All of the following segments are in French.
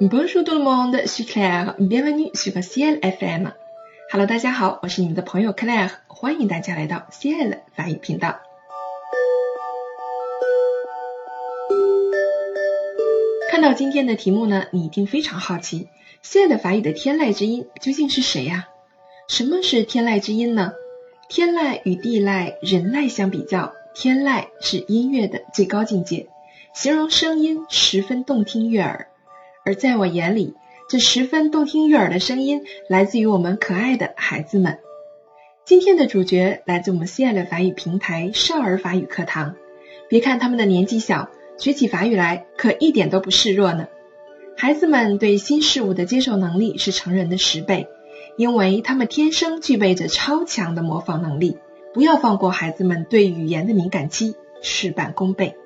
Bonjour tout le monde, je suis Claire. Bienvenue sur Ciel FM. Hello，大家好，我是你们的朋友 Claire，欢迎大家来到 Ciel 法语频道。看到今天的题目呢，你一定非常好奇，Ciel 法语的天籁之音究竟是谁呀？什么是天籁之音呢？天籁与地籁、人籁相比较，天籁是音乐的最高境界，形容声音十分动听悦耳。而在我眼里，这十分动听悦耳的声音来自于我们可爱的孩子们。今天的主角来自我们 C L 法语平台少儿法语课堂。别看他们的年纪小，学起法语来可一点都不示弱呢。孩子们对新事物的接受能力是成人的十倍，因为他们天生具备着超强的模仿能力。不要放过孩子们对语言的敏感期，事半功倍。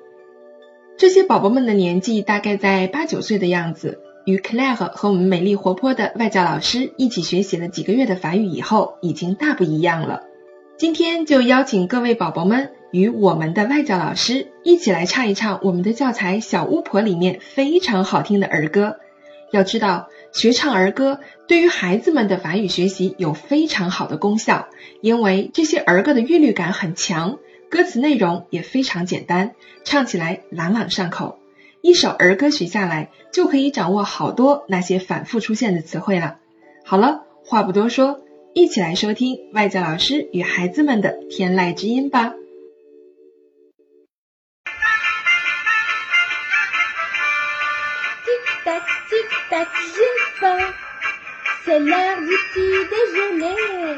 这些宝宝们的年纪大概在八九岁的样子，与 Claire 和我们美丽活泼的外教老师一起学习了几个月的法语以后，已经大不一样了。今天就邀请各位宝宝们与我们的外教老师一起来唱一唱我们的教材《小巫婆》里面非常好听的儿歌。要知道，学唱儿歌对于孩子们的法语学习有非常好的功效，因为这些儿歌的韵律感很强。歌词内容也非常简单，唱起来朗朗上口。一首儿歌学下来，就可以掌握好多那些反复出现的词汇了。好了，话不多说，一起来收听外教老师与孩子们的天籁之音吧。C'est l'heure du petit déjeuner.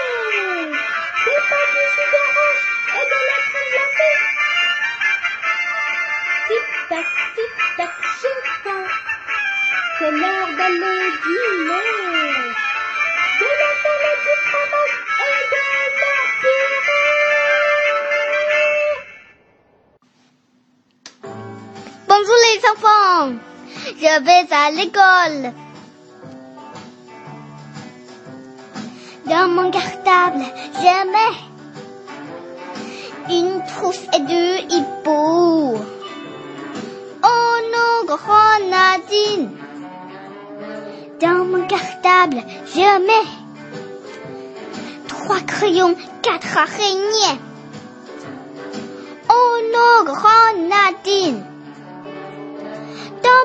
je vais à l'école. Dans mon cartable, je mets une trousse et deux hippos. Oh non, grenadine. Dans mon cartable, je mets trois crayons, quatre araignées. Oh non, grenadine.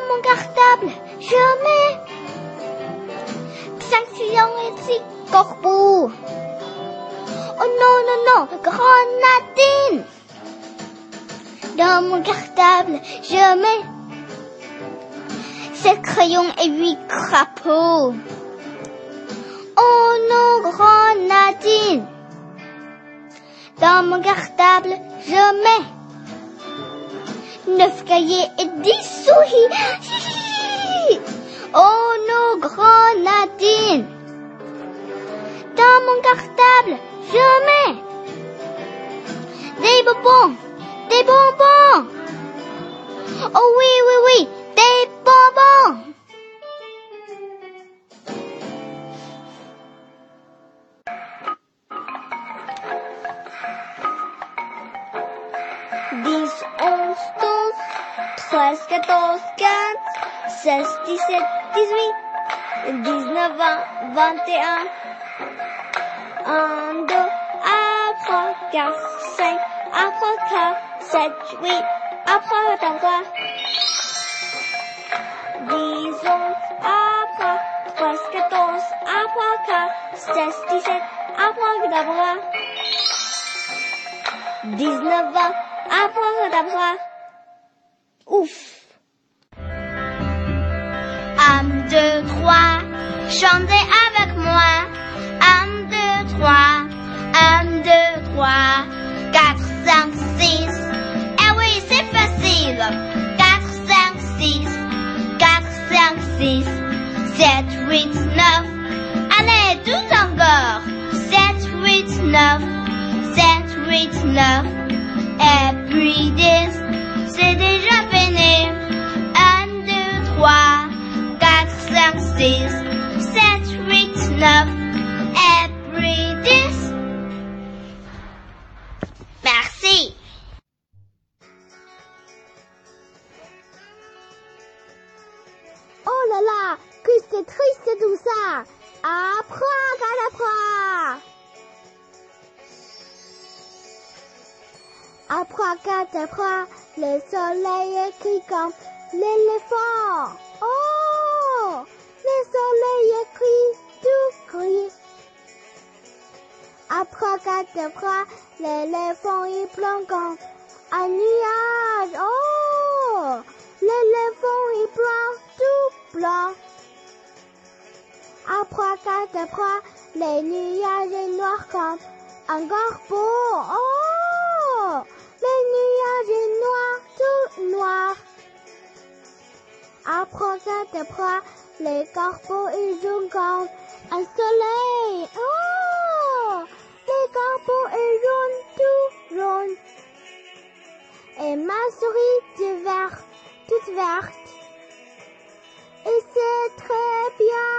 Mon cartable, je mets cinq crayons et six corbeaux. Oh non, non, non, grenadine. Dans mon cartable, je mets sept crayons et huit crapauds. Oh non, grenadine. Dans mon cartable, je mets neuf cahiers et dix souris. Oh non, grenadine. Dans mon cartable, je mets des bonbons, des bonbons. Oh oui, oui, oui, 13, 14, 15, 16, 17, 18, 19, 20, 21. 1, 2, après 4, 5, après 4, 7, 8, après encore. 10, 11, après 13, 14, après 4, 16, 17, après d'abord. 19, après d'abord. Ouf. Un, deux, trois, chantez avec moi. Un, deux, trois, un, deux, trois, quatre, cinq, six. Eh oui, c'est facile. Quatre, cinq, six, quatre, cinq, six, sept, huit, neuf. Allez, tout encore. Sept, huit, neuf. huit, neuf. Et puis dix, c'est déjà fini. C'est triste tout ça. Abracadabra. Abracadabra, le soleil écrit comme l'éléphant. Oh, le soleil écrit tout gris. Abracadabra, l'éléphant il plonge comme un nuage. Oh, l'éléphant il plonge tout blanc trois, quatre, trois, les nuages noirs comme un corbeau. Oh, les nuages noirs, tout noirs. Après quatre, trois, les corbeaux ils jouent comme un soleil. Oh, les corbeaux ils jaune, tout jaune. Et ma souris du vert, toute verte. Et c'est très bien.